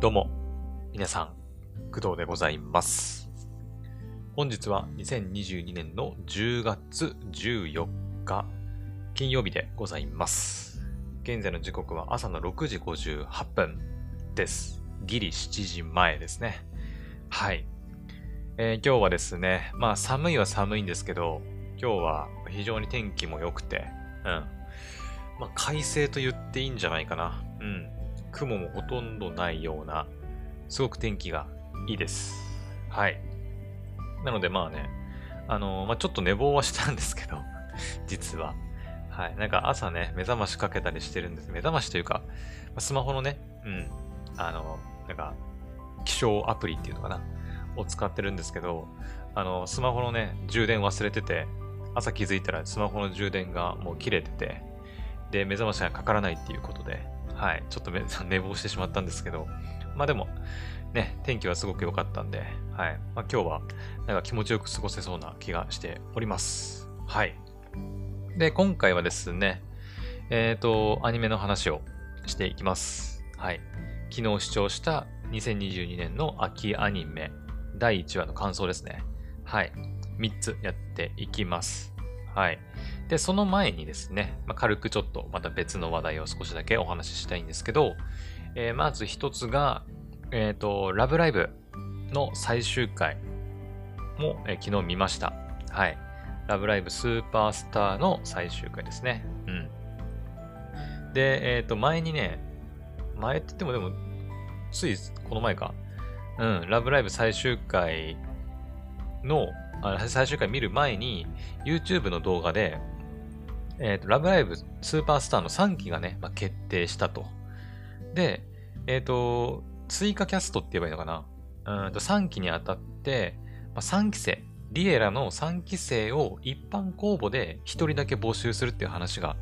どうも、皆さん、工藤でございます。本日は2022年の10月14日、金曜日でございます。現在の時刻は朝の6時58分です。ギリ7時前ですね。はい。えー今日はですね、まあ寒いは寒いんですけど、今日は非常に天気も良くて、うん。まあ快晴と言っていいんじゃないかな。うん。雲もほとんどないような、すごく天気がいいです。はい。なのでまあね、あのーまあちょっと寝坊はしたんですけど、実は。はい。なんか朝ね、目覚ましかけたりしてるんです。目覚ましというか、スマホのね、うん。あの、なんか、気象アプリっていうのかな。を使ってるんですけど、あの、スマホのね、充電忘れてて、朝気づいたらスマホの充電がもう切れてて、で、目覚ましがかからないっていうことで、はい、ちょっと 寝坊してしまったんですけど、まあでも、ね、天気はすごく良かったんで、はい、まあ今日は、なんか気持ちよく過ごせそうな気がしております。はい。で、今回はですね、えっ、と、アニメの話をしていきます。はい。昨日視聴した2022年の秋アニメ第1話の感想ですね。はい。3つやっていきます。はい。で、その前にですね、まあ、軽くちょっとまた別の話題を少しだけお話ししたいんですけど、えーまず一つが、えっ、と、ラブライブの最終回も、えー昨日見ました。はい。ラブライブスーパースターの最終回ですね。うん。で、えっ、と、前にね、前って言ってもでも、ついこの前か。うん、ラブライブ最終回の、あ最終回見る前に、YouTube の動画で、えっ、と、ラブライブスーパースターの3期がね、まあ、決定したと。で、えっ、と、追加キャストって言えばいいのかな？うんと3期にあたって、まあ、3期生、リエラの3期生を一般公募で1人だけ募集するっていう話が、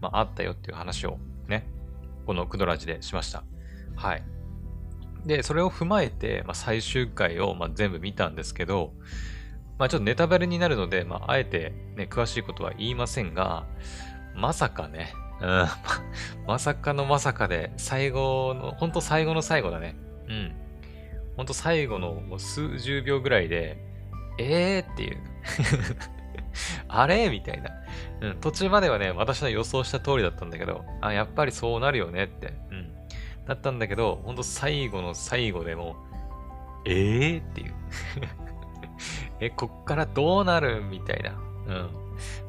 まあ、あったよっていう話をね、このクドラジでしました。はい。で、それを踏まえて、まあ、最終回を、まあ、全部見たんですけど、まあ、ちょっとネタバレになるので、まあ、あえて、ね、詳しいことは言いませんが、まさかね、うん、まさかのまさかで、最後の、ほんと最後の最後だね。うん。ほんと最後のもう数十秒ぐらいで、えーっていう。あれみたいな。うん、途中まではね、私の予想した通りだったんだけど、あ、やっぱりそうなるよねって。うん。だったんだけど、ほんと最後の最後でもう、えーっていう。え、こっからどうなるみたいな。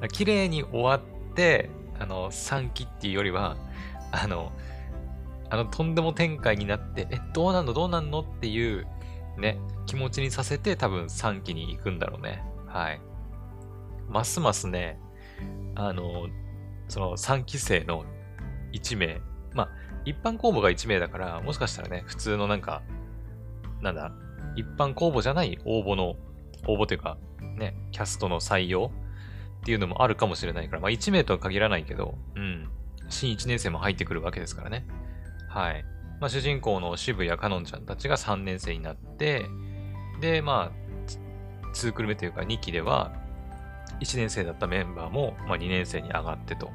うん。綺麗に終わって、あの、3期っていうよりは、あの、あの、とんでも展開になって、え、どうなんの？どうなんの？っていう、ね、気持ちにさせて多分3期に行くんだろうね。はい。ますますね、あの、その3期生の1名、まあ、一般公募が1名だから、もしかしたらね、普通のなんか、なんだ、一般公募じゃない応募の、応募というか、ね、キャストの採用っていうのもあるかもしれないから、まあ1名とは限らないけど、うん。新1年生も入ってくるわけですからね。はい。まあ主人公の渋谷かのんちゃんたちが3年生になって、で、まあ、2クル目というか2期では、1年生だったメンバーも、まあ、2年生に上がってと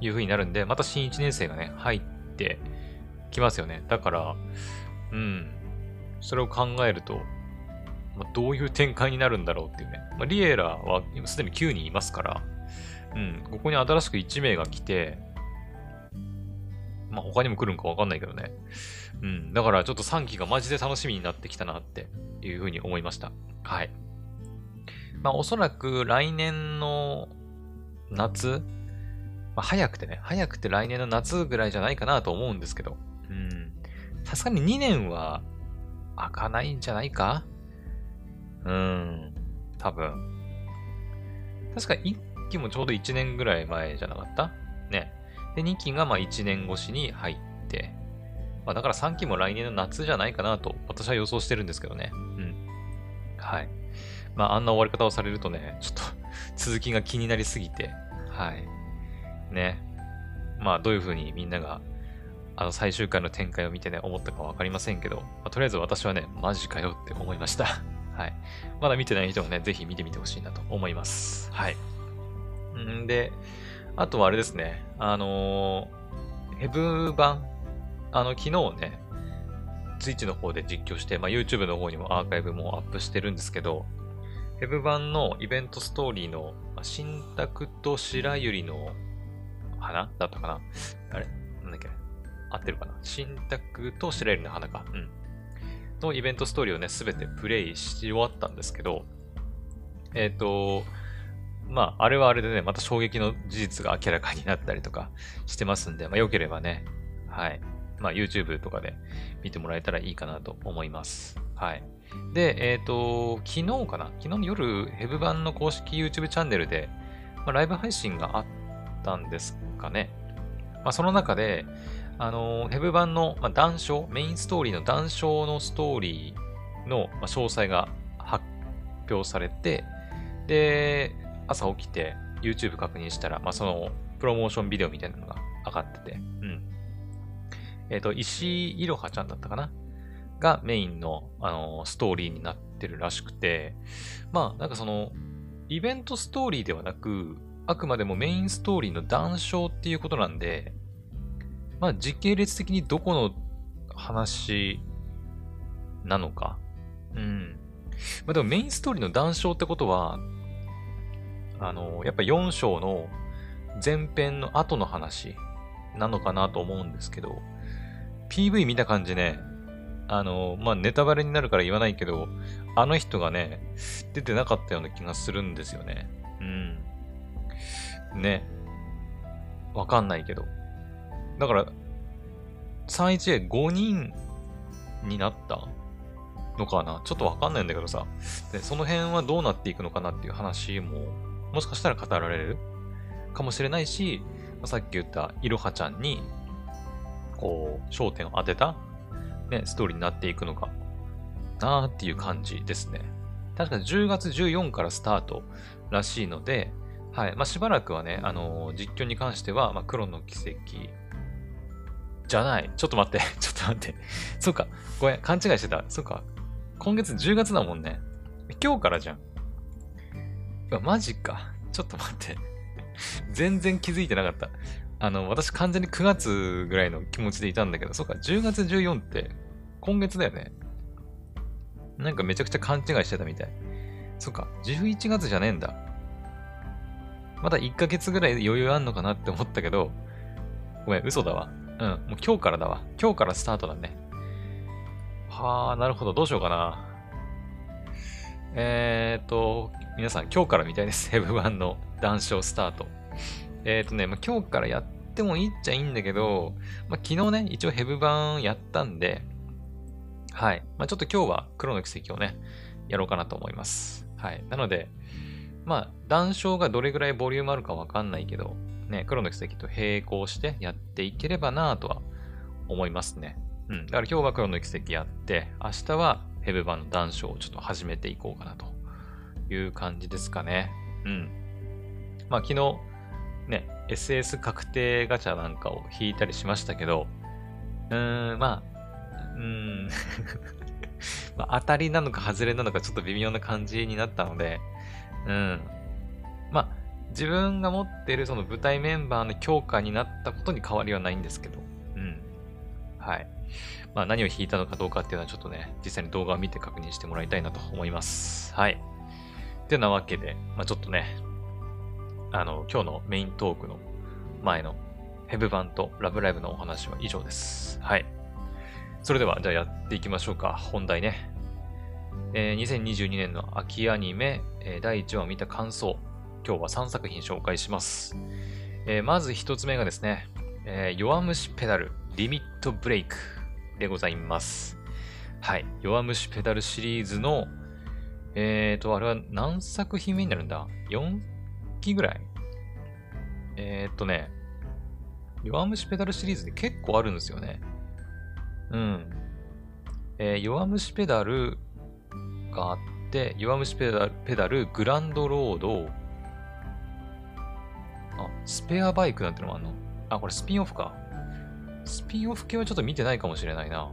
いう風になるんで、また新1年生がね、入ってきますよね。だから、うん。それを考えると、まあ、どういう展開になるんだろうっていうね。まあ、リエラは今すでに9人いますから、うん。ここに新しく1名が来て、まあ、他にも来るんかわかんないけどね。うん。だからちょっと3期がマジで楽しみになってきたなっていう風に思いました。はい。まあ、おそらく来年の夏、まあ、早くてね、早くて来年の夏ぐらいじゃないかなと思うんですけど、うん。さすがに2年は開かないんじゃないか？うん。多分。確か1期もちょうど1年ぐらい前じゃなかった？ね。で、2期がまあ1年越しに入って、まあだから3期も来年の夏じゃないかなと私は予想してるんですけどね。うん。はい。まああんな終わり方をされるとね、ちょっと 続きが気になりすぎて、はい。ね。まあどういう風にみんながあの最終回の展開を見てね、思ったかわかりませんけど、まあ、とりあえず私はね、マジかよって思いました。はい。まだ見てない人もね、ぜひ見てみてほしいなと思います。はい。んで、あとはあれですね、あのーヘブ版あの、昨日ね、Twitch の方で実況して、まあ、YouTube の方にもアーカイブもアップしてるんですけど、ヘブ版のイベントストーリーの、新宅と白百合の花？だったかな？あれ？なんだっけ？合ってるかな？新宅と白百合の花か。うん。のイベントストーリーをね、すべてプレイし終わったんですけど、えっ、ー、と、まあ、あれはあれでね、また衝撃の事実が明らかになったりとかしてますんで、まあ、良ければね、はい。まあ、YouTube とかで見てもらえたらいいかなと思います。はい。で、えっ、ー、と、昨日かな？昨日の夜、ヘブ版の公式 YouTube チャンネルで、まあ、ライブ配信があったんですかね。まあ、その中で、あのヘブ版の、まあ、談笑、メインストーリーの談笑のストーリーの、まあ、詳細が発表されて、で、朝起きて YouTube 確認したら、まあ、そのプロモーションビデオみたいなのが上がってて、うん。えっ、ー、と、石井いろはちゃんだったかな？がメインの、あのー、ストーリーになってるらしくて、まあ、なんかその、イベントストーリーではなく、あくまでもメインストーリーの談笑っていうことなんで、まあ、時系列的にどこの話なのか。うん。まあ、でもメインストーリーの談笑ってことは、あの、やっぱ4章の前編の後の話なのかなと思うんですけど、PV 見た感じね、あの、まあ、ネタバレになるから言わないけど、あの人がね、出てなかったような気がするんですよね。うん。ね。わかんないけど。だから、31A5 人になったのかな？ちょっとわかんないんだけどさ。で、その辺はどうなっていくのかなっていう話ももしかしたら語られるかもしれないし、さっき言ったいろはちゃんに、こう、焦点を当てた、ね、ストーリーになっていくのかなーっていう感じですね。確か10月14からスタートらしいので、はい。まあ、しばらくはね、あのー、実況に関しては、まあ、黒の奇跡じゃない。ちょっと待って。ちょっと待って。そうか。ごめん。勘違いしてた。そうか。今月10月だもんね。今日からじゃん。うわ、マジか。ちょっと待って。全然気づいてなかった。あの、私完全に9月ぐらいの気持ちでいたんだけど、そっか、10月14って今月だよね。なんかめちゃくちゃ勘違いしてたみたい。そっか、11月じゃねえんだ。まだ1ヶ月ぐらい余裕あんのかなって思ったけど、ごめん、嘘だわ。うん、もう今日からだわ。今日からスタートだね。はあ、なるほど、どうしようかな。えーと、皆さん今日からみたいです。ヘブ版の談笑スタート。えーとね、まあ、今日からやってもいいっちゃいいんだけど、まあ、昨日ね、一応ヘブ版やったんで、はい。まあ、ちょっと今日は黒の奇跡をね、やろうかなと思います。はい。なので、まあ、談笑がどれぐらいボリュームあるかわかんないけど、ね、黒の奇跡と並行してやっていければなとは思いますね。うん。だから今日は黒の奇跡やって、明日はヘブ版の談笑をちょっと始めていこうかなという感じですかね。うん。まあ昨日、ね、SS 確定ガチャなんかを引いたりしましたけど、うーん、まあ、うーん まあ、当たりなのか外れなのかちょっと微妙な感じになったので、うん。まあ、自分が持ってるその舞台メンバーの強化になったことに変わりはないんですけど、うん。はい。まあ、何を弾いたのかどうかっていうのはちょっとね、実際に動画を見て確認してもらいたいなと思います。はい。ってなわけで、まあ、ちょっとね、あの、今日のメイントークの前のヘブ版とラブライブのお話は以上です。はい。それでは、じゃあやっていきましょうか。本題ね。えー、2022年の秋アニメ、えー、第1話を見た感想。今日は3作品紹介します。えー、まず1つ目がですね、えー、弱虫ペダルリミットブレイクでございます。はい。弱虫ペダルシリーズの、えーと、あれは何作品目になるんだ ?4 期ぐらい？えーとね、弱虫ペダルシリーズで結構あるんですよね。うん。えー、弱虫ペダルがあって、弱虫ペダル、ペダル、グランドロード、あ、スペアバイクなんてのもあるの？あ、これスピンオフか。スピンオフ系はちょっと見てないかもしれないな。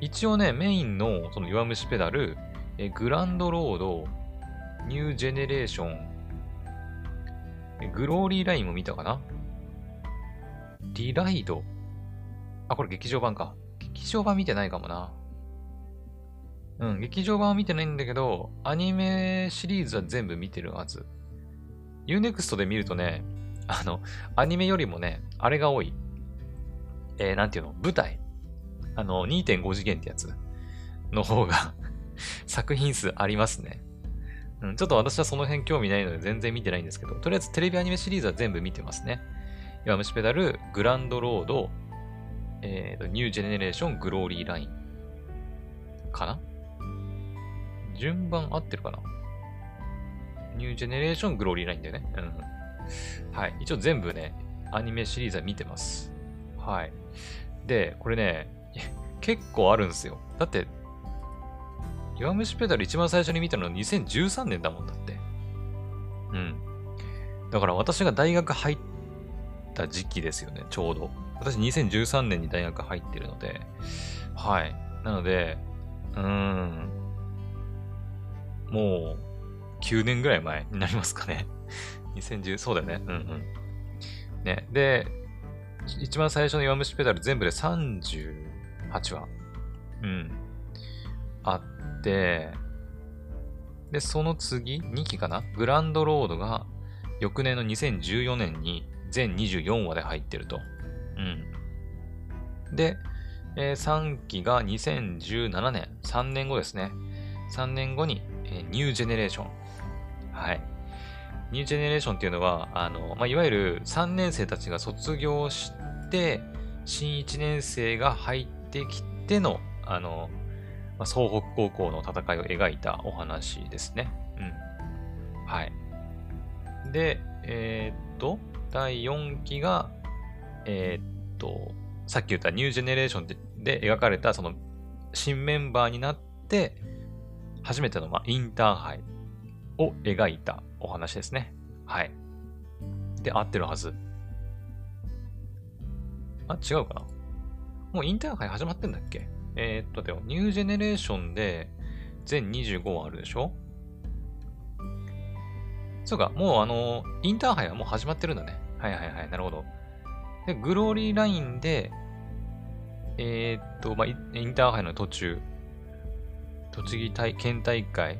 一応ね、メインのその弱虫ペダル、えグランドロード、ニュージェネレーション、グローリーラインも見たかな？リライドあ、これ劇場版か。劇場版見てないかもな。うん、劇場版は見てないんだけど、アニメシリーズは全部見てるはず。Unext で見るとね、あの、アニメよりもね、あれが多い。えー、なんていうの？舞台。あの、2.5次元ってやつの方が 作品数ありますね。うん、ちょっと私はその辺興味ないので全然見てないんですけど、とりあえずテレビアニメシリーズは全部見てますね。弱虫ペダル、グランドロード、えーと、ニュージェネレーション、グローリーライン。かな？順番合ってるかな？ニュージェネレーショングローリーラインだよね。うん。はい。一応全部ね、アニメシリーズは見てます。はい。で、これね、結構あるんですよ。だって、弱虫ペダル一番最初に見たのは2013年だもんだって。うん。だから私が大学入った時期ですよね、ちょうど。私2013年に大学入ってるので、はい。なので、うーん、もう、9年ぐらい前になりますかね。2010、そうだよね。うんうん。ね。で、一番最初の弱虫ペダル全部で38話。うん。あって、で、その次、2期かな？グランドロードが翌年の2014年に全24話で入ってると。うん。で、えー、3期が2017年、3年後ですね。3年後にえニュージェネレーション。はい。ニュージェネレーションっていうのは、あの、まあ、いわゆる3年生たちが卒業して、新1年生が入ってきての、あの、まあ、総北高校の戦いを描いたお話ですね。うん。はい。で、えー、っと、第4期が、えー、っと、さっき言ったニュージェネレーションでで描かれたその新メンバーになって、初めての、まあ、インターハイを描いたお話ですね。はい。で、合ってるはず。あ、違うかなもうインターハイ始まってんだっけ？えー、っと、でも、ニュージェネレーションで全25話あるでしょ？そうか、もうあの、インターハイはもう始まってるんだね。はいはいはい、なるほど。で、グローリーラインで、えー、っと、まあ、インターハイの途中、栃木大県大会。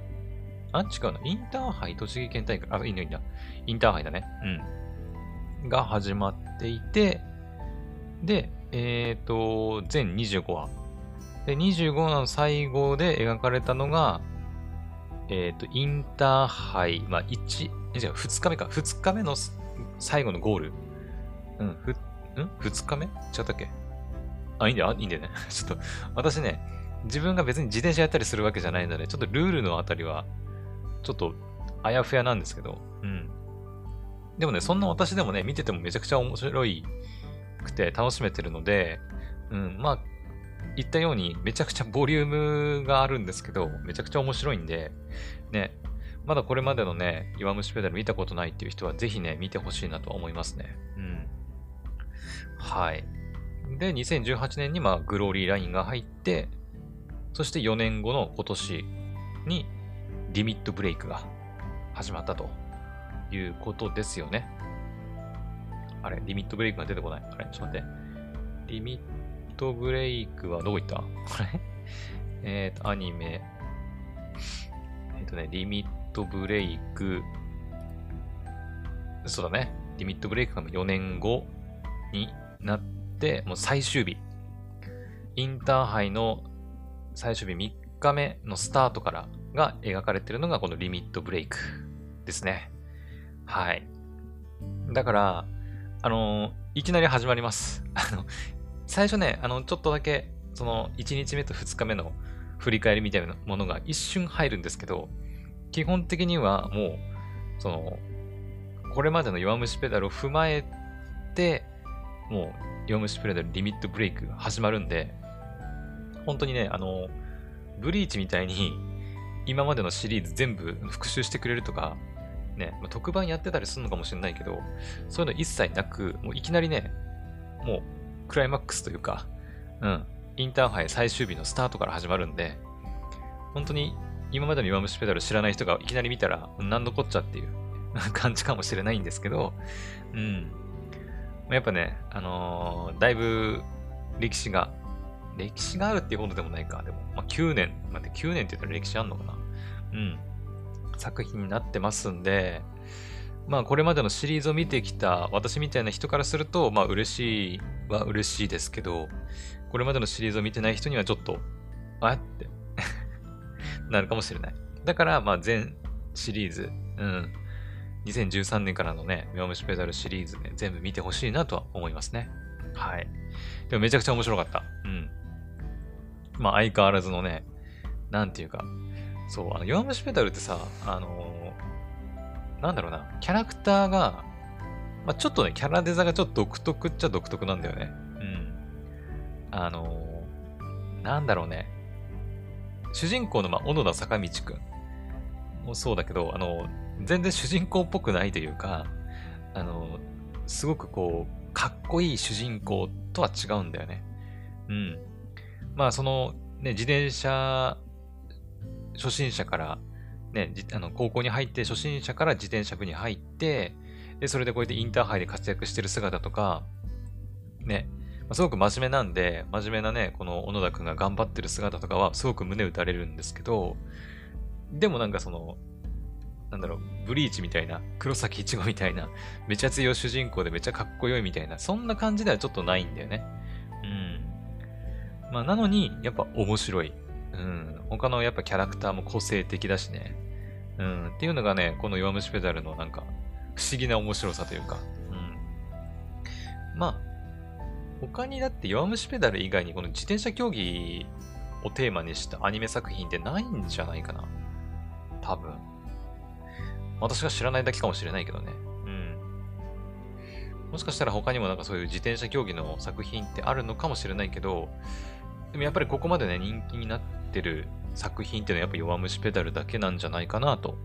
あ、違うな。インターハイ栃木県大会。あ、いいんだいいんだ。インターハイだね。うん。が始まっていて、で、えっ、ー、と、全25話。で、25話の最後で描かれたのが、えっ、ー、と、インターハイ、まあ、1、じゃあ2日目か。2日目の最後のゴール。うん、ふ、ん ?2 日目？違ったっけ？あ、いいんだよ、いいんだよね。ちょっと、私ね、自分が別に自転車やったりするわけじゃないので、ちょっとルールのあたりは、ちょっとあやふやなんですけど、うん。でもね、そんな私でもね、見ててもめちゃくちゃ面白いくて楽しめてるので、うん、まあ、言ったようにめちゃくちゃボリュームがあるんですけど、めちゃくちゃ面白いんで、ね、まだこれまでのね、岩虫ペダル見たことないっていう人はぜひね、見てほしいなと思いますね。うん。はい。で、2018年にまあ、グローリーラインが入って、そして4年後の今年にリミットブレイクが始まったということですよね。あれ？リミットブレイクが出てこない？あれ？ちょっと待って。リミットブレイクはどこ行った？あれ？えっ、と、アニメ。えっ、ー、とね、リミットブレイク。そうだね。リミットブレイクが4年後になって、もう最終日。インターハイの最終日3日目のスタートからが描かれてるのがこのリミットブレイクですね。はい。だから、あのいきなり始まります。あの、最初ね、あの、ちょっとだけ、その、1日目と2日目の振り返りみたいなものが一瞬入るんですけど、基本的にはもう、その、これまでの弱虫ペダルを踏まえて、もう、弱虫ペダルリミットブレイク始まるんで、本当にね、あの、ブリーチみたいに、今までのシリーズ全部復習してくれるとか、ね、まあ、特番やってたりするのかもしれないけど、そういうの一切なく、もういきなりね、もう、クライマックスというか、うん、インターハイ最終日のスタートから始まるんで、本当に今までの弱虫ペダル知らない人がいきなり見たら、何のこっちゃっていう 感じかもしれないんですけど、うん。やっぱね、あのー、だいぶ歴史が、歴史があるっていうほどでもないか。でも、まあ、9年、待って、9年って言ったら歴史あんのかなうん。作品になってますんで、まあこれまでのシリーズを見てきた私みたいな人からすると、まあ嬉しいは嬉しいですけど、これまでのシリーズを見てない人にはちょっと、あって なるかもしれない。だから、まあ全シリーズ、うん。2013年からのね、弱虫ペダルシリーズね、全部見てほしいなとは思いますね。はい。でもめちゃくちゃ面白かった。うん。まあ相変わらずのね、なんていうか、そう、あの、弱虫ペダルってさ、あのー、なんだろうな、キャラクターが、まあ、ちょっとね、キャラデザがちょっと独特っちゃ独特なんだよね。うん。あのー、なんだろうね。主人公の、まあ、小野田坂道くんもそうだけど、あの、全然主人公っぽくないというか、あの、すごくこう、かっこいい主人公とは違うんだよね。うん。まあ、その、ね、自転車、初心者から、ね、あの高校に入って初心者から自転車部に入って、で、それでこうやってインターハイで活躍してる姿とか、ね、すごく真面目なんで、真面目なね、この小野田くんが頑張ってる姿とかはすごく胸打たれるんですけど、でもなんかその、なんだろう、ブリーチみたいな、黒崎一護みたいな、めちゃ強い主人公でめちゃかっこよいみたいな、そんな感じではちょっとないんだよね。うん。まあ、なのに、やっぱ面白い。うん。他のやっぱキャラクターも個性的だしね。うん。っていうのがね、この弱虫ペダルのなんか、不思議な面白さというか。うん。まあ、他にだって弱虫ペダル以外にこの自転車競技をテーマにしたアニメ作品ってないんじゃないかな。多分。私が知らないだけかもしれないけどね。うん。もしかしたら他にもなんかそういう自転車競技の作品ってあるのかもしれないけど、でもやっぱりここまでね、人気になってる作品っていうのはやっぱ弱虫ペダルだけなんじゃないかなと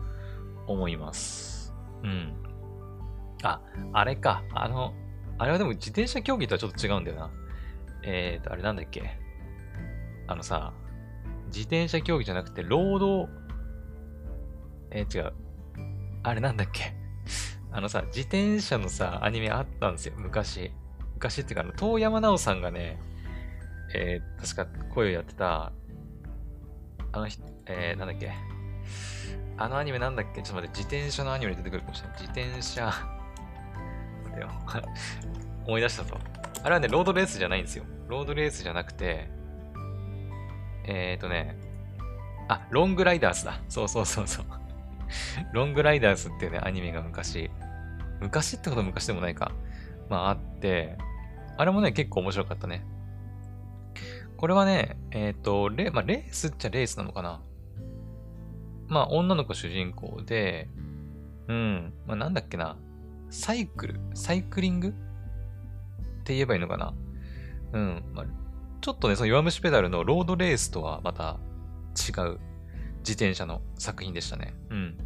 思います。うん。あ、あれか。あの、あれはでも自転車競技とはちょっと違うんだよな。えーと、あれなんだっけ。あのさ、自転車競技じゃなくて、ロード、えー、違う。あれなんだっけ。あのさ、自転車のさ、アニメあったんですよ、昔。昔っていうか、あの、遠山奈緒さんがね、えー、確か声をやってた、あの人、えー、なんだっけ？あのアニメなんだっけ？ちょっと待って、自転車のアニメに出てくるかもしれない。自転車、待てよ。思い出したぞ。あれはね、ロードレースじゃないんですよ。ロードレースじゃなくて、えっ、ー、とね、あ、ロングライダースだ。そうそうそうそう。ロングライダースっていうね、アニメが昔、昔ってこと昔でもないか。まああって、あれもね、結構面白かったね。これはね、えっ、ー、と、レ,、まあ、レースっちゃレースなのかな。まあ、女の子主人公で、うん、まあ、なんだっけな。サイクルサイクリング？って言えばいいのかな。うん、まあ、ちょっとね、その弱虫ペダルのロードレースとはまた違う自転車の作品でしたね。うん。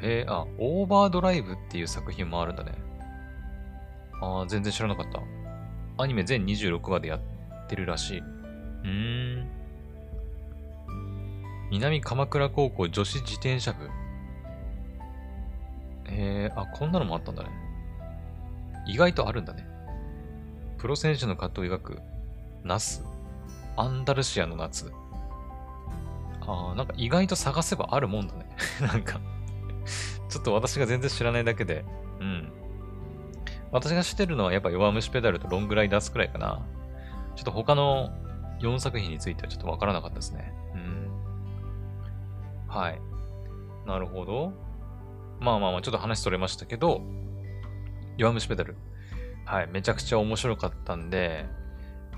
へえ、あ、オーバードライブっていう作品もあるんだね。ああ、全然知らなかった。アニメ全26話でやってるらしい。うーん。南鎌倉高校女子自転車部。へえ、あ、こんなのもあったんだね。意外とあるんだね。プロ選手の葛藤を描く、ナス、アンダルシアの夏。ああ、なんか意外と探せばあるもんだね。なんかちょっと私が全然知らないだけで、うん。私が知ってるのはやっぱ弱虫ペダルとロングライダースくらいかな。ちょっと他の4作品についてはちょっとわからなかったですね。うん。はい。なるほど。まあまあまあ、ちょっと話それましたけど、弱虫ペダル。はい。めちゃくちゃ面白かったんで、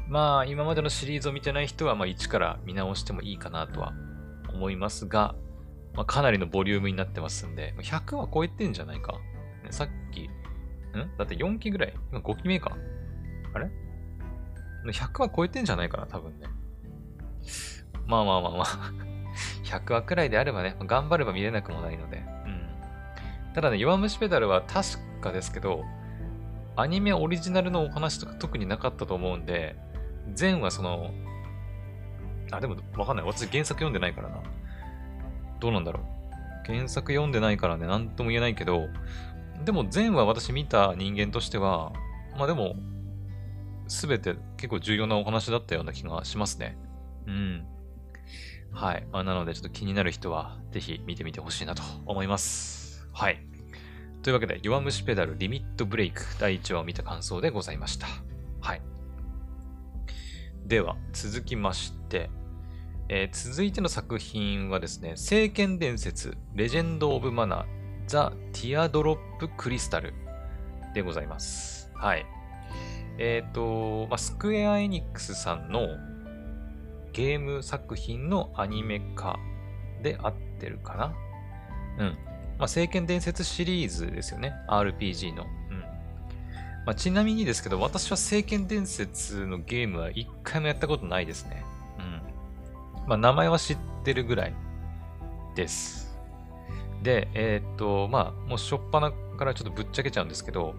まあ、今までのシリーズを見てない人は、まあ、一から見直してもいいかなとは思いますが、まあ、かなりのボリュームになってますんで、100は超えてんじゃないか。ね、さっき、ん？だって4期ぐらい？今5期目か。あれ？?100 は超えてんじゃないかな、多分ね。まあまあまあまあ 100話くらいであればね、頑張れば見れなくもないので。うん。ただね、弱虫ペダルは確かですけど、アニメオリジナルのお話とか特になかったと思うんで、前はその、あ、でもわかんない。私原作読んでないからな。どうなんだろう。原作読んでないからね、なんとも言えないけど、でも前は私見た人間としては、まあでも、すべて結構重要なお話だったような気がしますね。うん。はい。まあ、なので、ちょっと気になる人は、ぜひ見てみてほしいなと思います。はい。というわけで、弱虫ペダルリミットブレイク第1話を見た感想でございました。はい。では、続きまして、えー、続いての作品はですね、聖剣伝説、レジェンド・オブ・マナー、ザ・ティアドロップ・クリスタルでございます。はい。えっ、ー、と、まあ、スクエア・エニックスさんのゲーム作品のアニメ化で合ってるかなうん。まあ、聖剣伝説シリーズですよね。RPG の。うん。まあ、ちなみにですけど、私は聖剣伝説のゲームは一回もやったことないですね。うん。まあ、名前は知ってるぐらいです。で、えー、っと、まあ、もうしょっぱなからちょっとぶっちゃけちゃうんですけど、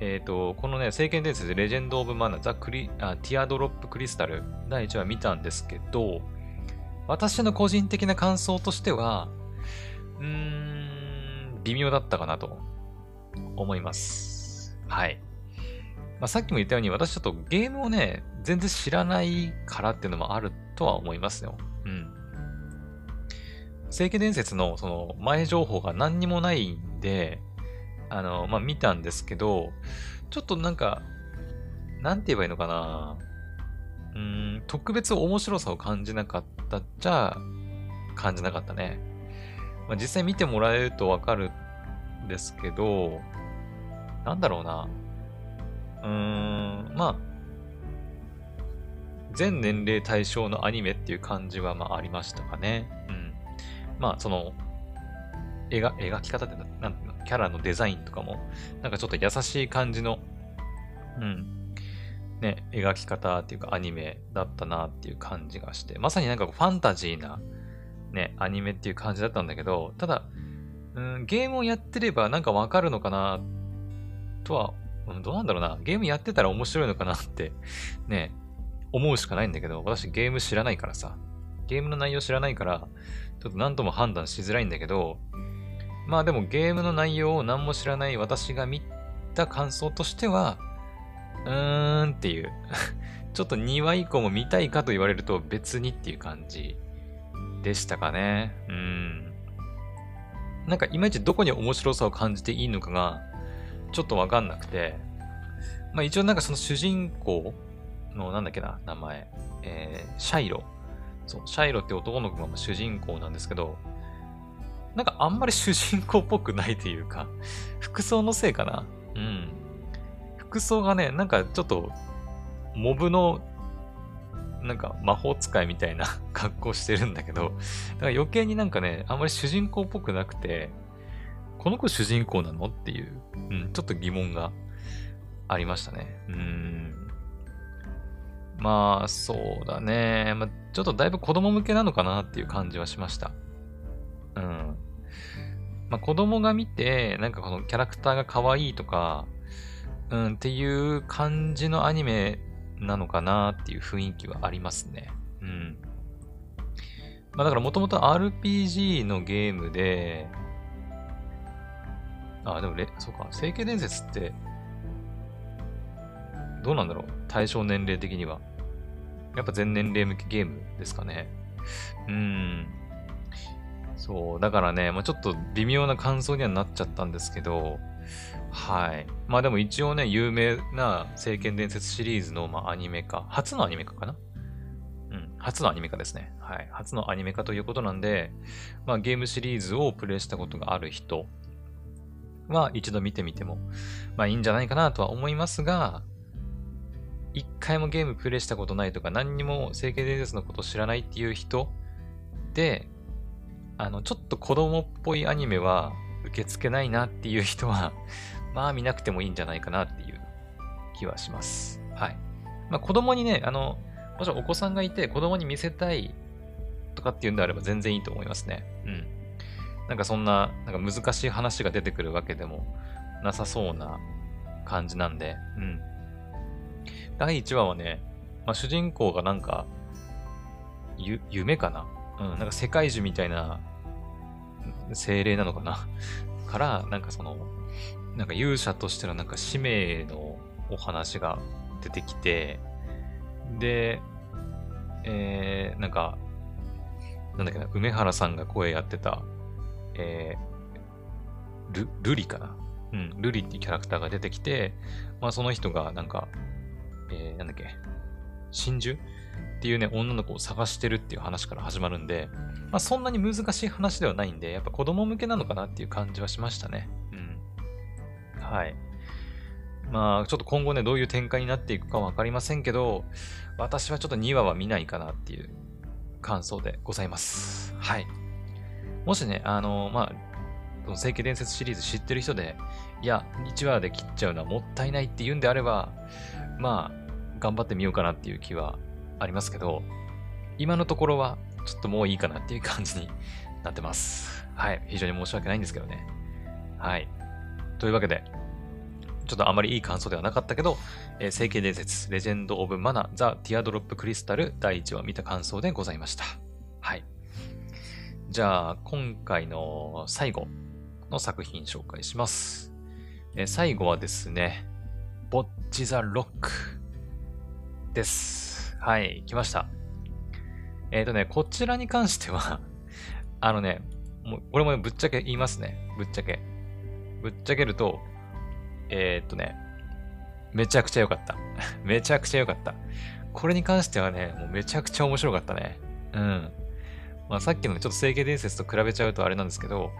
えっ、ー、と、このね、聖剣伝説レジェンド・オブ・マナー、ザ・クリあティアドロップ・クリスタル、第1話見たんですけど、私の個人的な感想としては、うーん、微妙だったかなと思います。はい。まあ、さっきも言ったように、私ちょっとゲームをね、全然知らないからっていうのもあるとは思いますよ。うん。聖剣伝説のその前情報が何にもないんで、あの、まあ、見たんですけど、ちょっとなんか、なんて言えばいいのかなうん、特別面白さを感じなかったっちゃ、感じなかったね。まあ、実際見てもらえるとわかるんですけど、なんだろうな。うーん、まあ、全年齢対象のアニメっていう感じはまあありましたかね。うん。まあ、その、描き方ってキャラのデザインとかも、なんかちょっと優しい感じの、うん、ね、描き方っていうかアニメだったなっていう感じがして、まさになんかファンタジーな、ね、アニメっていう感じだったんだけど、ただ、うん、ゲームをやってればなんかわかるのかなとは、どうなんだろうな。ゲームやってたら面白いのかなってね、思うしかないんだけど、私ゲーム知らないからさ。ゲームの内容知らないから、ちょっと何とも判断しづらいんだけど、まあでもゲームの内容を何も知らない私が見た感想としては、うーんっていう ちょっと2話以降も見たいかと言われると別にっていう感じでしたかね。うん。なんかいまいちどこに面白さを感じていいのかがちょっとわかんなくて、まあ一応なんかその主人公のなんだっけな、名前、えー、シャイロ。そう、シャイロって男の子が主人公なんですけど、なんかあんまり主人公っぽくないというか、服装のせいかな。うん。服装がね、なんかちょっと、モブの、なんか魔法使いみたいな 格好してるんだけど、だから余計になんかね、あんまり主人公っぽくなくて、この子主人公なのっていう、うん、ちょっと疑問がありましたね。うん。まあ、そうだね。まあ、ちょっとだいぶ子供向けなのかなっていう感じはしました。うん。まあ、子供が見て、なんかこのキャラクターが可愛いとか、うん、っていう感じのアニメなのかなっていう雰囲気はありますね。うん。まあだからもともと RPG のゲームで、あ、でもれ、そうか、聖剣伝説って、どうなんだろう対象年齢的には。やっぱ全年齢向けゲームですかね。うん。そう、だからね、まあ、ちょっと微妙な感想にはなっちゃったんですけど、はい。まあでも一応ね、有名な聖剣伝説シリーズの、まあ、アニメ化、初のアニメ化かな？うん、初のアニメ化ですね。はい。初のアニメ化ということなんで、まあゲームシリーズをプレイしたことがある人は一度見てみても、まあいいんじゃないかなとは思いますが、一回もゲームプレイしたことないとか、何にも聖剣伝説のことを知らないっていう人で、あの、ちょっと子供っぽいアニメは受け付けないなっていう人は、まあ見なくてもいいんじゃないかなっていう気はします。はい。まあ子供にね、あの、もちろんお子さんがいて子供に見せたいとかっていうんであれば全然いいと思いますね。うん。なんかそんな、なんか難しい話が出てくるわけでもなさそうな感じなんで、うん。第1話はね、まあ主人公がなんか、ゆ、夢かな？うん、なんか世界樹みたいな精霊なのかな？から、なんかその、なんか勇者としてのなんか使命のお話が出てきて、で、えー、なんか、なんだっけな、梅原さんが声やってた、えー、ル、ルリかな？うん、ルリっていうキャラクターが出てきて、まあその人がなんか、えー、なんだっけ、真珠？っていうね、女の子を探してるっていう話から始まるんで、まあそんなに難しい話ではないんで、やっぱ子供向けなのかなっていう感じはしましたね。うん。はい。まあちょっと今後ね、どういう展開になっていくかわかりませんけど、私はちょっと2話は見ないかなっていう感想でございます。はい。もしね、あの、まあ、この聖剣伝説シリーズ知ってる人で、いや、1話で切っちゃうのはもったいないって言うんであれば、まあ、頑張ってみようかなっていう気はありますけど、今のところは、ちょっともういいかなっていう感じになってます。はい。非常に申し訳ないんですけどね。はい。というわけで、ちょっとあまりいい感想ではなかったけど、えー、聖剣伝説、レジェンド・オブ・マナ、ザ・ティアドロップ・クリスタル第1話見た感想でございました。はい。じゃあ、今回の最後の作品紹介します。えー、最後はですね、ボッチ・ザ・ロックです。はい、来ました。えっ、ー、とね、こちらに関しては あのね、もう、これもぶっちゃけ言いますね。ぶっちゃけ。ぶっちゃけると、えー、っとね、めちゃくちゃ良かった。めちゃくちゃ良かった。これに関してはね、もうめちゃくちゃ面白かったね。うん。まあさっきのちょっと聖剣伝説と比べちゃうとあれなんですけど、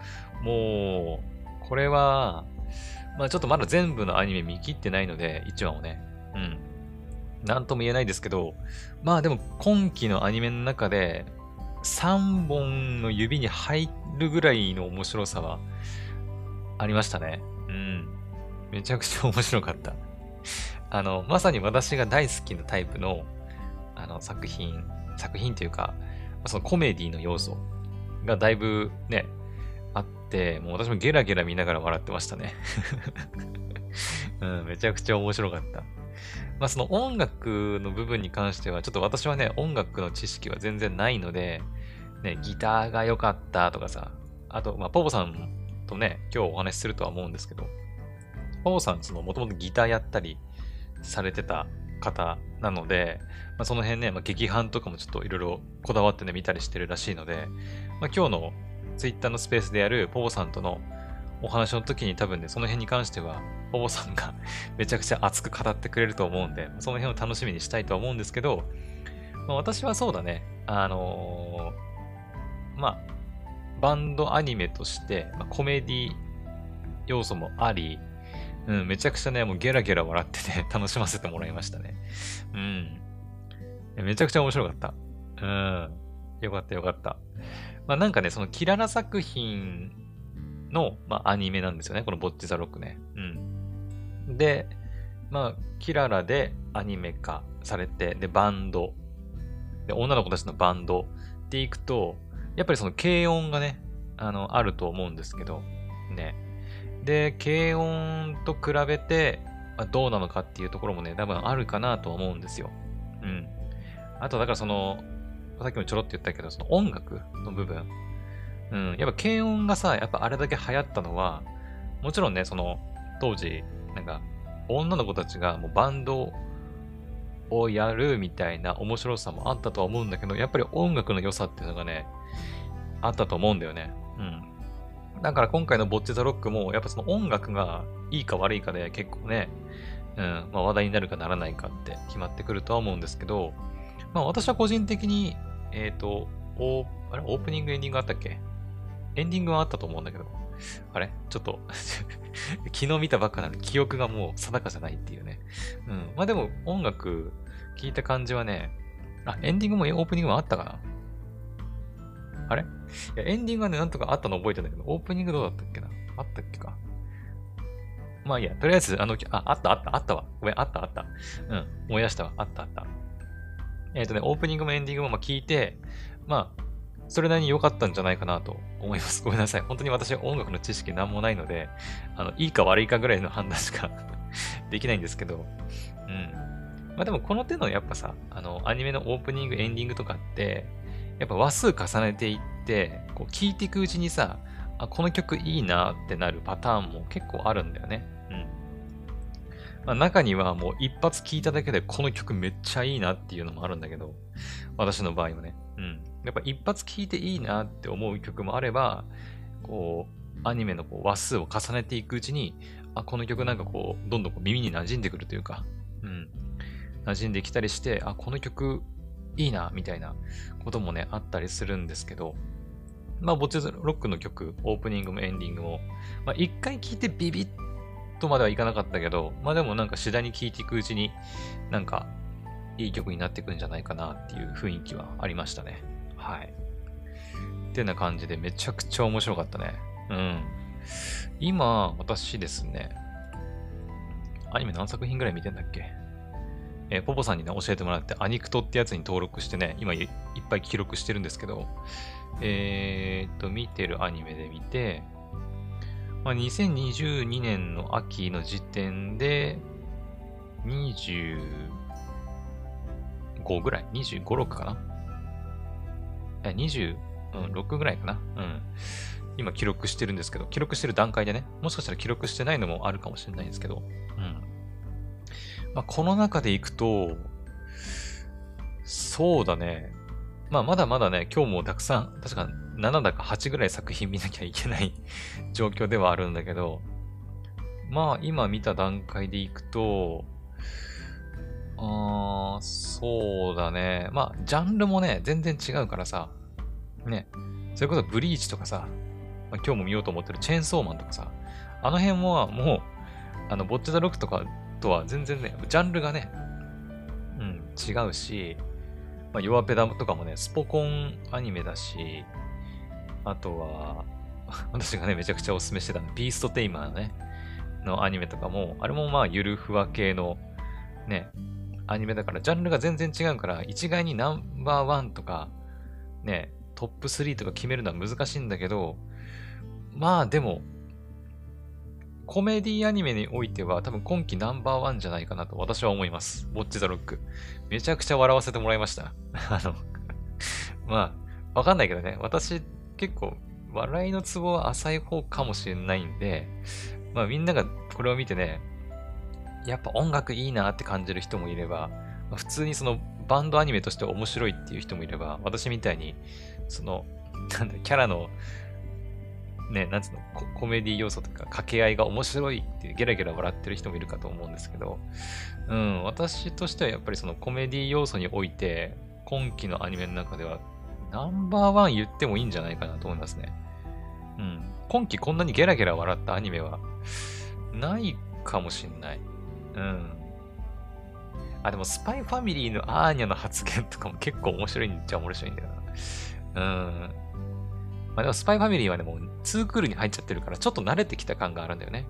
もう、これは、まあちょっとまだ全部のアニメ見切ってないので、1話をね。うん。なんとも言えないですけど、まあでも今期のアニメの中で、3本の指に入るぐらいの面白さはありましたね。うん。めちゃくちゃ面白かった。あの、まさに私が大好きなタイプの、あの、作品、作品というか、そのコメディの要素がだいぶね、あって、もう私もゲラゲラ見ながら笑ってましたね。うん、めちゃくちゃ面白かった。まあその音楽の部分に関しては、ちょっと私はね、音楽の知識は全然ないので、ね、ギターが良かったとかさ、あと、まあ、ポポさんとね、今日お話しするとは思うんですけど、ポーさん、その、もともとギターやったりされてた方なので、まあ、その辺ね、まあ、劇伴とかもちょっといろいろこだわってね、見たりしてるらしいので、まあ、今日のツイッターのスペースでやるポーさんとのお話の時に多分ね、その辺に関しては、ポーさんが めちゃくちゃ熱く語ってくれると思うんで、その辺を楽しみにしたいとは思うんですけど、まあ、私はそうだね、あのー、まあ、バンドアニメとして、まあ、コメディ要素もあり、うん、めちゃくちゃね、もうゲラゲラ笑ってね、楽しませてもらいましたね。うん。めちゃくちゃ面白かった。うん。よかったよかった。まあなんかね、そのキララ作品の、まあ、アニメなんですよね。このボッチザロックね。うん。で、まあ、キララでアニメ化されて、で、バンド。で、女の子たちのバンドっていくと、やっぱりその軽音がね、あの、あると思うんですけど、ね。で、軽音と比べて、まあ、どうなのかっていうところもね、多分あるかなと思うんですよ。うん。あと、だからその、さっきもちょろっと言ったけど、その音楽の部分。うん。やっぱ軽音がさ、やっぱあれだけ流行ったのは、もちろんね、その、当時、なんか、女の子たちがもうバンドをやるみたいな面白さもあったとは思うんだけど、やっぱり音楽の良さっていうのがね、あったと思うんだよね。うん。だから今回のボッチザロックも、やっぱその音楽がいいか悪いかで結構ね、うん、まあ、話題になるかならないかって決まってくるとは思うんですけど、まあ私は個人的に、えっ、ー、と、オあれオープニングエンディングあったっけ？エンディングはあったと思うんだけど、あれ？ちょっと 昨日見たばっかなので記憶がもう定かじゃないっていうね。うん。まあでも音楽聞いた感じはね、あ、エンディングもオープニングもあったかな？あれ？いや、エンディングはね、なんとかあったの覚えてんだけど、オープニングどうだったっけな？あったっけか？まあいいや、とりあえず、あの、あ、あったあった、あったわ。ごめん、あったあった。うん、思い出したわ。あったあった。えっ、ー、とね、オープニングもエンディングもまあ聞いて、まあ、それなりに良かったんじゃないかなと思います。ごめんなさい。本当に私音楽の知識なんもないので、あの、いいか悪いかぐらいの判断しか できないんですけど、うん。まあでもこの手のやっぱさ、あの、アニメのオープニング、エンディングとかって、やっぱ話数重ねていって、こう聞いていくうちにさ、あ、この曲いいなってなるパターンも結構あるんだよね。うん。まあ、中にはもう一発聴いただけでこの曲めっちゃいいなっていうのもあるんだけど、私の場合はね。うん。やっぱ一発聴いていいなって思う曲もあれば、こう、アニメのこう話数を重ねていくうちに、あ、この曲なんかこう、どんどんこう耳に馴染んでくるというか、うん。馴染んできたりして、あ、この曲いいな、みたいなこともね、あったりするんですけど、まあ、ボチロックの曲、オープニングもエンディングも、まあ、一回聴いてビビッとまではいかなかったけど、まあでもなんか次第に聴いていくうちに、なんか、いい曲になっていくんじゃないかなっていう雰囲気はありましたね。はい。ってな感じでめちゃくちゃ面白かったね。うん。今、私ですね、アニメ何作品ぐらい見てんだっけ？えー、ポポさんにね、教えてもらって、アニクトってやつに登録してね、今いっぱい記録してるんですけど、えー、っと、見てるアニメで見て、まあ、2022年の秋の時点で、25ぐらい ?25、6かな、26、うん、ぐらいかなうん。今記録してるんですけど、記録してる段階でね、もしかしたら記録してないのもあるかもしれないんですけど、うん。まあ、この中でいくと、そうだね。まあ、まだまだね、今日もたくさん、確か7だか8ぐらい作品見なきゃいけない状況ではあるんだけど、まあ、今見た段階でいくと、あー、そうだね。まあ、ジャンルもね、全然違うからさ、ね、それこそブリーチとかさ、まあ、今日も見ようと思ってるチェーンソーマンとかさ、あの辺ももう、あの、ボッチャザロックとかとは全然ね、ジャンルがね、うん、違うし、まあ、弱ペダとかもね、スポコンアニメだし、あとは、私がね、めちゃくちゃおすすめしてたの、ビーストテイマーのね、のアニメとかも、あれもまあ、ゆるふわ系の、ね、アニメだから、ジャンルが全然違うから、一概にナンバーワンとか、ね、トップ3とか決めるのは難しいんだけど、まあでも、コメディアニメにおいては多分今季ナンバーワンじゃないかなと私は思います。ウォッチザロック。めちゃくちゃ笑わせてもらいました。あのまあ、わかんないけどね。私結構笑いのツボは浅い方かもしれないんで、まあみんながこれを見てね、やっぱ音楽いいなって感じる人もいれば、普通にそのバンドアニメとして面白いっていう人もいれば、私みたいに、その、なんだ、キャラのね、なんつうのコ、コメディ要素とか掛け合いが面白いってゲラゲラ笑ってる人もいるかと思うんですけど、うん、私としてはやっぱりそのコメディ要素において、今期のアニメの中ではナンバーワン言ってもいいんじゃないかなと思いますね。うん。今期こんなにゲラゲラ笑ったアニメはないかもしんない。うん。あ、でもスパイファミリーのアーニャの発言とかも結構面白いんじゃ面白いんだよな。うん。まあでもスパイファミリーはね、もう2クールに入っちゃってるから、ちょっと慣れてきた感があるんだよね。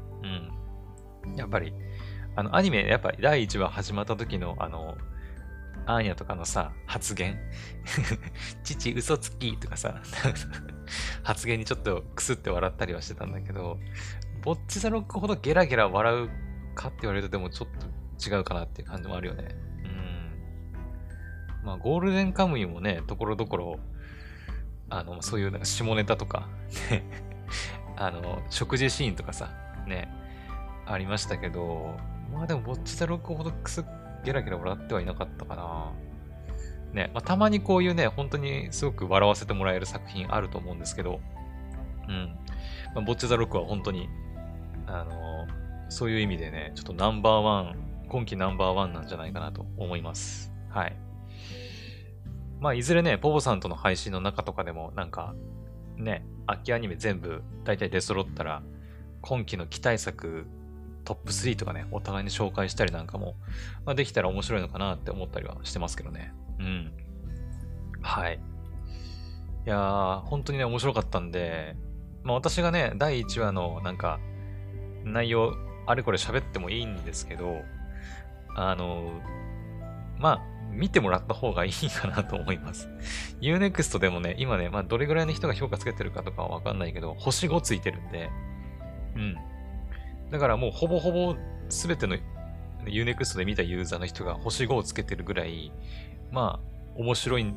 うん。やっぱり、あの、アニメ、やっぱり第1話始まった時の、あの、アーニャとかのさ、発言 父嘘つきとかさ、発言にちょっとくすって笑ったりはしてたんだけど、ボッチザロックほどゲラゲラ笑うかって言われるとでもちょっと違うかなっていう感じもあるよね。うん。まあ、ゴールデンカムイもね、ところどころあの、そういうなんか下ネタとかね あの、食事シーンとかさ、ね、ありましたけど、まあでも、ぼっちザロックほどくすゲラゲラ笑ってはいなかったかな。ね、まあ、たまにこういうね、本当にすごく笑わせてもらえる作品あると思うんですけど、うん。まあ、ボッチザロックは本当に、あの、そういう意味でね、ちょっとナンバーワン、今季ナンバーワンなんじゃないかなと思います。はい。まあ、いずれね、ポボさんとの配信の中とかでも、なんか、ね、秋アニメ全部大体出揃ったら、今期の期待作トップ3とかね、お互いに紹介したりなんかも、まあ、できたら面白いのかなって思ったりはしてますけどね。うん。はい。いやー、本当にね、面白かったんで、まあ私がね、第1話のなんか、内容、あれこれ喋ってもいいんですけど、あの、まあ、見てもらった方がいいかなと思います。Unext でもね、今ね、まあどれぐらいの人が評価つけてるかとかはわかんないけど、星5ついてるんで、うん。だからもうほぼほぼ全ての Unext で見たユーザーの人が星5をつけてるぐらい、まあ、面白いん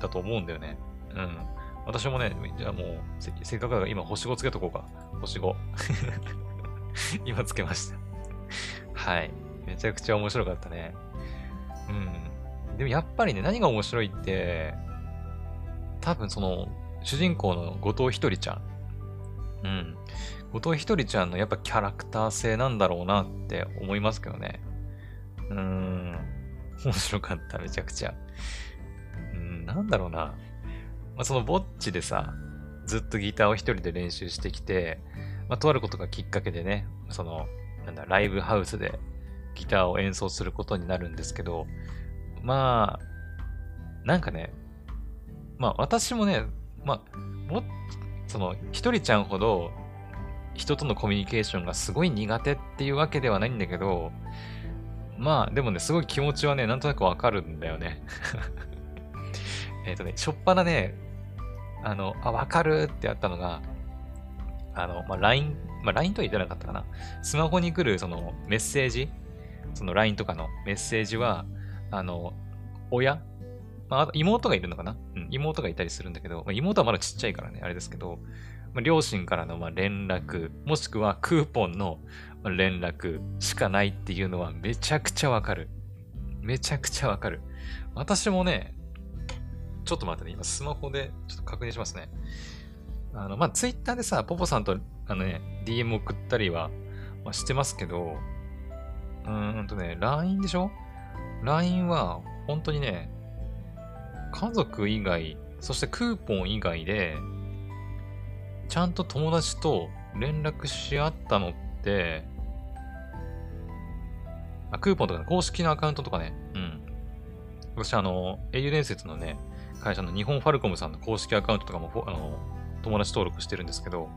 だと思うんだよね。うん。私もね、じゃあもうせ、せっかくだから今星5つけとこうか。星5。今つけました。はい。めちゃくちゃ面白かったね。うん。でもやっぱりね、何が面白いって、多分その、主人公の後藤ひとりちゃん。うん。後藤ひとりちゃんのやっぱキャラクター性なんだろうなって思いますけどね。うーん。面白かった、めちゃくちゃ。うん、なんだろうな。まあ、そのぼっちでさ、ずっとギターを一人で練習してきて、まあ、とあることがきっかけでね、その、なんだ、ライブハウスでギターを演奏することになるんですけど、まあ、なんかね、まあ私もね、まあ、も、その、ひとりちゃんほど人とのコミュニケーションがすごい苦手っていうわけではないんだけど、まあ、でもね、すごい気持ちはね、なんとなくわかるんだよね。えっとね、しょっぱなね、あの、あ、わかるってやったのが、あの、まあ、LINE、まあ、LINE とは言ってなかったかな。スマホに来るそのメッセージ、その LINE とかのメッセージは、あの、親？まあ、妹がいるのかな？うん、妹がいたりするんだけど、まあ、妹はまだちっちゃいからね、あれですけど、まあ、両親からのま連絡、もしくはクーポンの連絡しかないっていうのはめちゃくちゃわかる。めちゃくちゃわかる。私もね、ちょっと待ってね、今スマホでちょっと確認しますね。あの、まあ、ツイッターでさ、ポポさんと、あのね、DM 送ったりは、まあ、してますけど、うーんとね、LINE でしょ ?LINE は、本当にね、家族以外、そしてクーポン以外で、ちゃんと友達と連絡し合ったのって、あクーポンとか、ね、公式のアカウントとかね、うん。私、あの、英雄伝説のね、会社の日本ファルコムさんの公式アカウントとかも、あの、友達登録してるんですけど、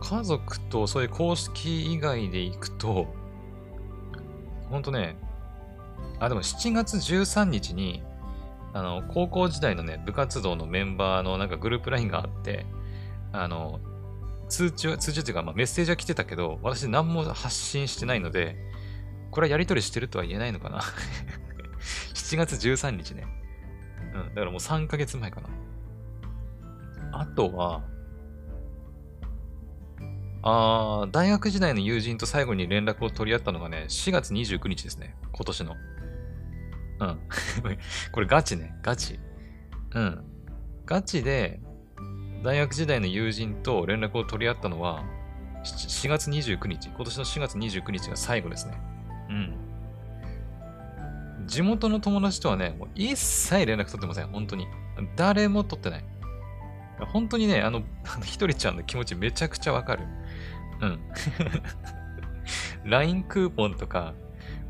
家族とそういう公式以外で行くと、ほんとね、あ、でも7月13日に、あの、高校時代のね、部活動のメンバーのなんかグループ LINE があって、あの、通知は、通知っていうか、まあ、メッセージは来てたけど、私何も発信してないので、これはやり取りしてるとは言えないのかな 7月13日ね。うん、だからもう3ヶ月前かな。あとは、あー、大学時代の友人と最後に連絡を取り合ったのがね、4月29日ですね。今年の。うん。これガチね。ガチ。うん。ガチで、大学時代の友人と連絡を取り合ったのは、4月29日。今年の4月29日が最後ですね。うん。地元の友達とはね、もう一切連絡取ってません。本当に。誰も取ってない。本当にね、あの、ひとりちゃんの気持ちめちゃくちゃわかる。うん。LINE クーポンとか、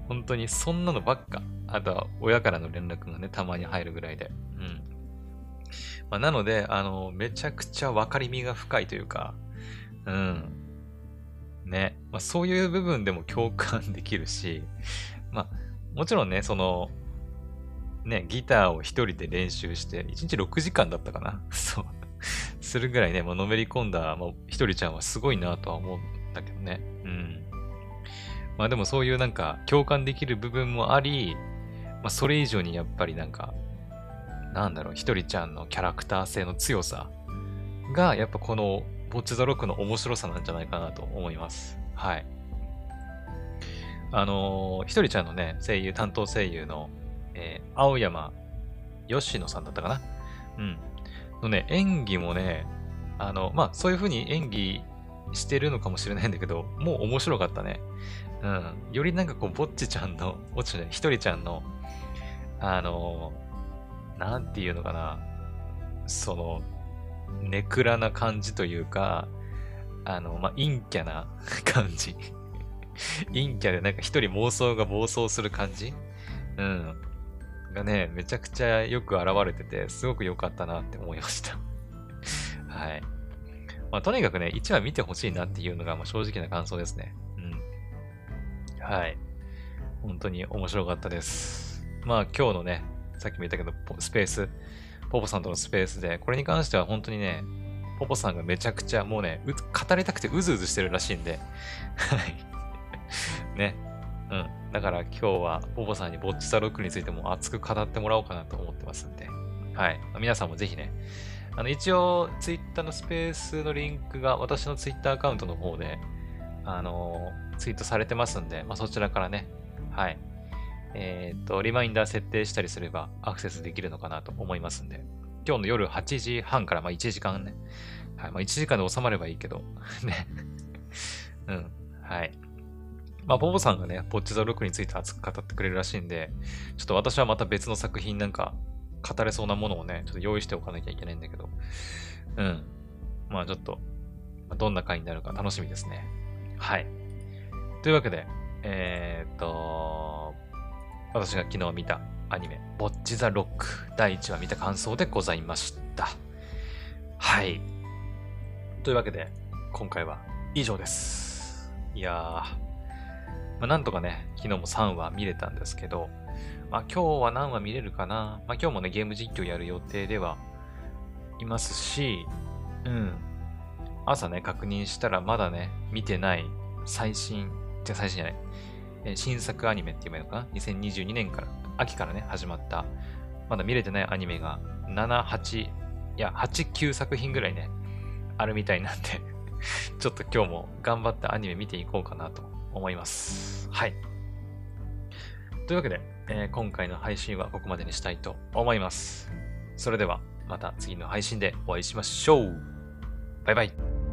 本当にそんなのばっか。あとは親からの連絡がね、たまに入るぐらいで。うん。まあ、なので、あの、めちゃくちゃ分かりみが深いというか、うん。ね。まあ、そういう部分でも共感できるし、まあ、もちろんね、その、ね、ギターを一人で練習して、1日6時間だったかな そう。するぐらいね、もうのめり込んだ、もう一人ちゃんはすごいなとは思うんだけどね。うん。まあでもそういうなんか共感できる部分もあり、まあそれ以上にやっぱりなんか、なんだろう、ひとりちゃんのキャラクター性の強さが、やっぱこのボッチザロックの面白さなんじゃないかなと思います。はい。あのー、ひとりちゃんのね、声優、担当声優の、えー、青山吉野さんだったかなうん。のね、演技もね、あの、まあ、そういう風に演技してるのかもしれないんだけど、もう面白かったね。うん。よりなんかこう、ぼっちちゃんの、ぼっちじゃない、ひとりちゃんの、あの、なんていうのかな、その、ネクラな感じというか、あの、まあ、陰キャな 感じ。陰キャでなんか一人妄想が暴走する感じうん。がね、めちゃくちゃよく現れてて、すごく良かったなって思いました はい。まあ、とにかくね、1話見てほしいなっていうのが、まあ、正直な感想ですね。うん。はい。本当に面白かったです。まあ、今日のね、さっきも言ったけど、スペース、ポポさんとのスペースで、これに関しては本当にね、ポポさんがめちゃくちゃもうね、語りたくてうずうずしてるらしいんで、はい。ね。うん。だから今日は、ポポさんにボッチザロックについても熱く語ってもらおうかなと思ってますんで、はい。皆さんもぜひね、あの、一応、ツイッターのスペースのリンクが私のツイッターアカウントの方で、あのツイートされてますんで、まあ、そちらからね、はい。えっ、と、リマインダー設定したりすればアクセスできるのかなと思いますんで、今日の夜8時半から、まあ1時間ね、はい、まあ1時間で収まればいいけど、ね。うん、はい。まあ、ボボさんがね、ポッチザロックについて熱く語ってくれるらしいんで、ちょっと私はまた別の作品なんか語れそうなものをね、ちょっと用意しておかなきゃいけないんだけど、うん。まあちょっと、どんな回になるか楽しみですね。はい。というわけで、えー、っと、私が昨日見たアニメ、ボッチザロック第1話見た感想でございました。はい。というわけで、今回は以上です。いやー、まあ、なんとかね、昨日も3話見れたんですけど、まあ今日は何話見れるかな？まあ今日もね、ゲーム実況やる予定ではいますし、うん。朝ね、確認したらまだね、見てない最新、じゃ最新じゃない、え新作アニメって言えばいいのかな ?2022 年から、秋からね、始まった、まだ見れてないアニメが7、8、いや、8、9作品ぐらいね、あるみたいなんでちょっと今日も頑張ってアニメ見ていこうかなと思います。はい。というわけで、えー、今回の配信はここまでにしたいと思います。それではまた次の配信でお会いしましょう。バイバイ。